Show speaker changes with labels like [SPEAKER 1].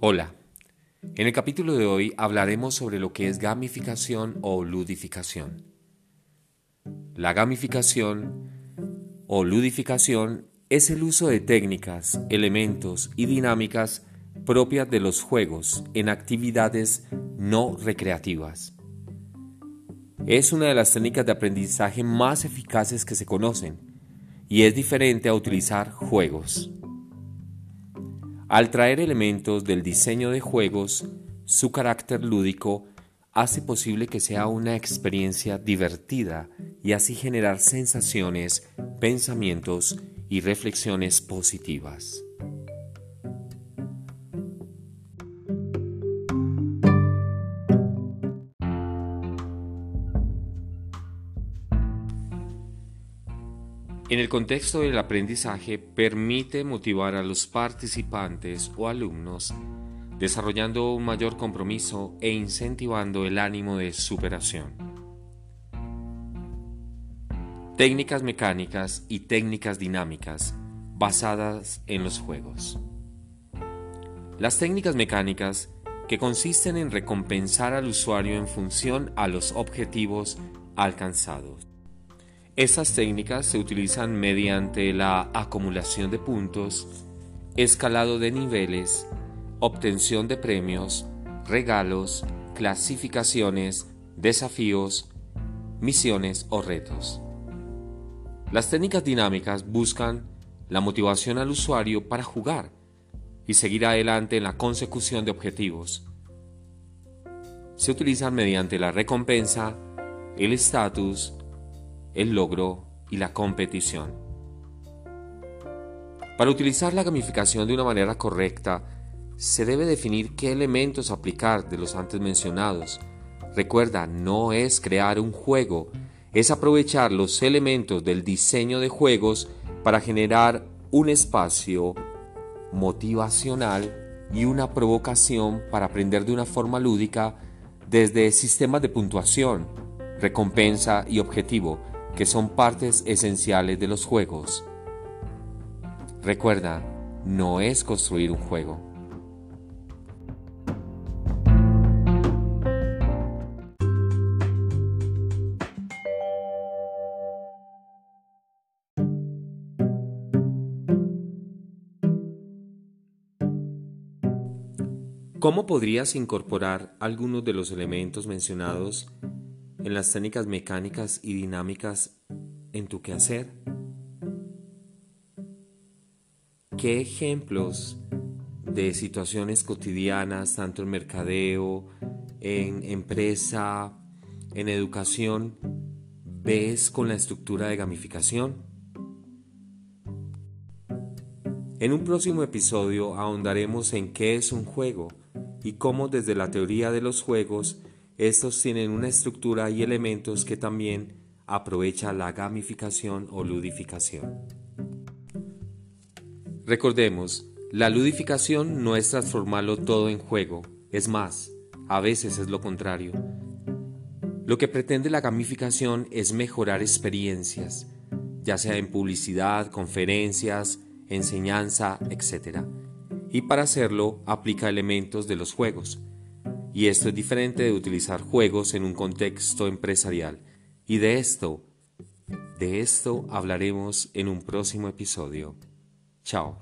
[SPEAKER 1] Hola, en el capítulo de hoy hablaremos sobre lo que es gamificación o ludificación. La gamificación o ludificación es el uso de técnicas, elementos y dinámicas propias de los juegos en actividades no recreativas. Es una de las técnicas de aprendizaje más eficaces que se conocen y es diferente a utilizar juegos. Al traer elementos del diseño de juegos, su carácter lúdico hace posible que sea una experiencia divertida y así generar sensaciones, pensamientos y reflexiones positivas. En el contexto del aprendizaje permite motivar a los participantes o alumnos desarrollando un mayor compromiso e incentivando el ánimo de superación. Técnicas mecánicas y técnicas dinámicas basadas en los juegos. Las técnicas mecánicas que consisten en recompensar al usuario en función a los objetivos alcanzados. Estas técnicas se utilizan mediante la acumulación de puntos, escalado de niveles, obtención de premios, regalos, clasificaciones, desafíos, misiones o retos. Las técnicas dinámicas buscan la motivación al usuario para jugar y seguir adelante en la consecución de objetivos. Se utilizan mediante la recompensa, el estatus, el logro y la competición. Para utilizar la gamificación de una manera correcta, se debe definir qué elementos aplicar de los antes mencionados. Recuerda, no es crear un juego, es aprovechar los elementos del diseño de juegos para generar un espacio motivacional y una provocación para aprender de una forma lúdica desde sistemas de puntuación, recompensa y objetivo, que son partes esenciales de los juegos. Recuerda, no es construir un juego. ¿Cómo podrías incorporar algunos de los elementos mencionados en las técnicas mecánicas y dinámicas en tu quehacer? ¿Qué ejemplos de situaciones cotidianas, tanto en mercadeo, en empresa, en educación, ves con la estructura de gamificación? En un próximo episodio ahondaremos en qué es un juego y cómo desde la teoría de los juegos estos tienen una estructura y elementos que también aprovecha la gamificación o ludificación. Recordemos, la ludificación no es transformarlo todo en juego, es más, a veces es lo contrario. Lo que pretende la gamificación es mejorar experiencias, ya sea en publicidad, conferencias, enseñanza, etc. Y para hacerlo aplica elementos de los juegos, y esto es diferente de utilizar juegos en un contexto empresarial. Y de esto, de esto hablaremos en un próximo episodio. Chao.